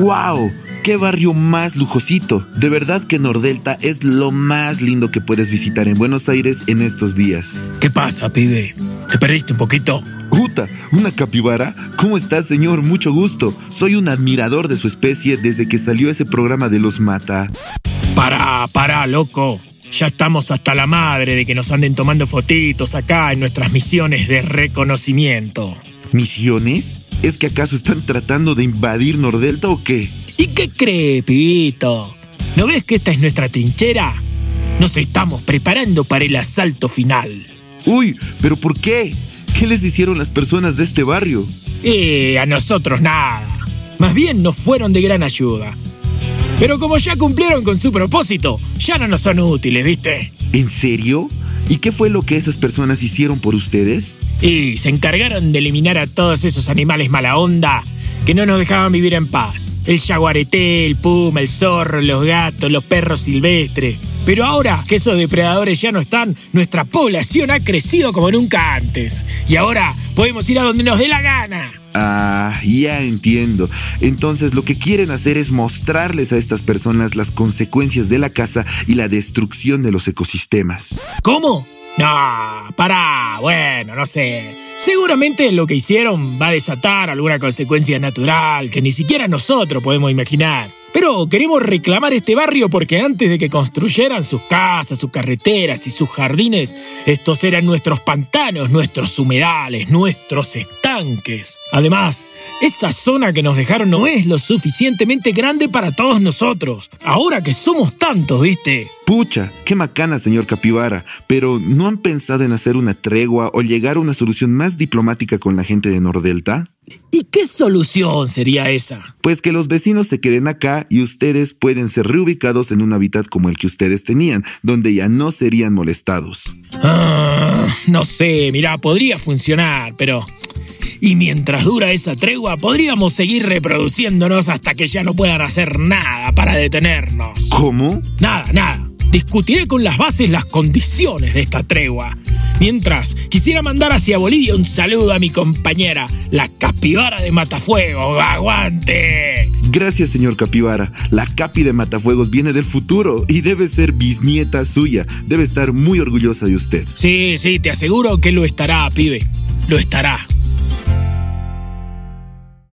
¡Wow! ¡Qué barrio más lujosito! De verdad que Nordelta es lo más lindo que puedes visitar en Buenos Aires en estos días. ¿Qué pasa, pibe? ¿Te perdiste un poquito? Juta, ¿una capibara? ¿Cómo estás, señor? Mucho gusto. Soy un admirador de su especie desde que salió ese programa de los mata. Pará, pará, loco. Ya estamos hasta la madre de que nos anden tomando fotitos acá en nuestras misiones de reconocimiento. ¿Misiones? ¿Es que acaso están tratando de invadir Nordelta o qué? ¿Y qué cree, pibito? ¿No ves que esta es nuestra trinchera? Nos estamos preparando para el asalto final. Uy, ¿pero por qué? ¿Qué les hicieron las personas de este barrio? Y a nosotros nada. Más bien nos fueron de gran ayuda. Pero como ya cumplieron con su propósito, ya no nos son útiles, ¿viste? ¿En serio? ¿Y qué fue lo que esas personas hicieron por ustedes? Y se encargaron de eliminar a todos esos animales mala onda que no nos dejaban vivir en paz. El jaguarete, el puma, el zorro, los gatos, los perros silvestres. Pero ahora que esos depredadores ya no están, nuestra población ha crecido como nunca antes. Y ahora podemos ir a donde nos dé la gana. Ah, ya entiendo. Entonces lo que quieren hacer es mostrarles a estas personas las consecuencias de la caza y la destrucción de los ecosistemas. ¿Cómo? No, pará, bueno, no sé. Seguramente lo que hicieron va a desatar alguna consecuencia natural que ni siquiera nosotros podemos imaginar. Pero queremos reclamar este barrio porque antes de que construyeran sus casas, sus carreteras y sus jardines, estos eran nuestros pantanos, nuestros humedales, nuestros estanques. Además, esa zona que nos dejaron no es lo suficientemente grande para todos nosotros. Ahora que somos tantos, ¿viste? Pucha, qué macana, señor Capibara. Pero ¿no han pensado en hacer una tregua o llegar a una solución más diplomática con la gente de Nordelta? ¿Y qué solución sería esa? Pues que los vecinos se queden acá y ustedes pueden ser reubicados en un hábitat como el que ustedes tenían, donde ya no serían molestados. Ah, no sé, mira, podría funcionar, pero... Y mientras dura esa tregua, podríamos seguir reproduciéndonos hasta que ya no puedan hacer nada para detenernos. ¿Cómo? Nada, nada. Discutiré con las bases las condiciones de esta tregua. Mientras, quisiera mandar hacia Bolivia un saludo a mi compañera, la capibara de Matafuego. ¡Aguante! Gracias, señor Capibara. La capi de Matafuegos viene del futuro y debe ser bisnieta suya. Debe estar muy orgullosa de usted. Sí, sí, te aseguro que lo estará, pibe. Lo estará.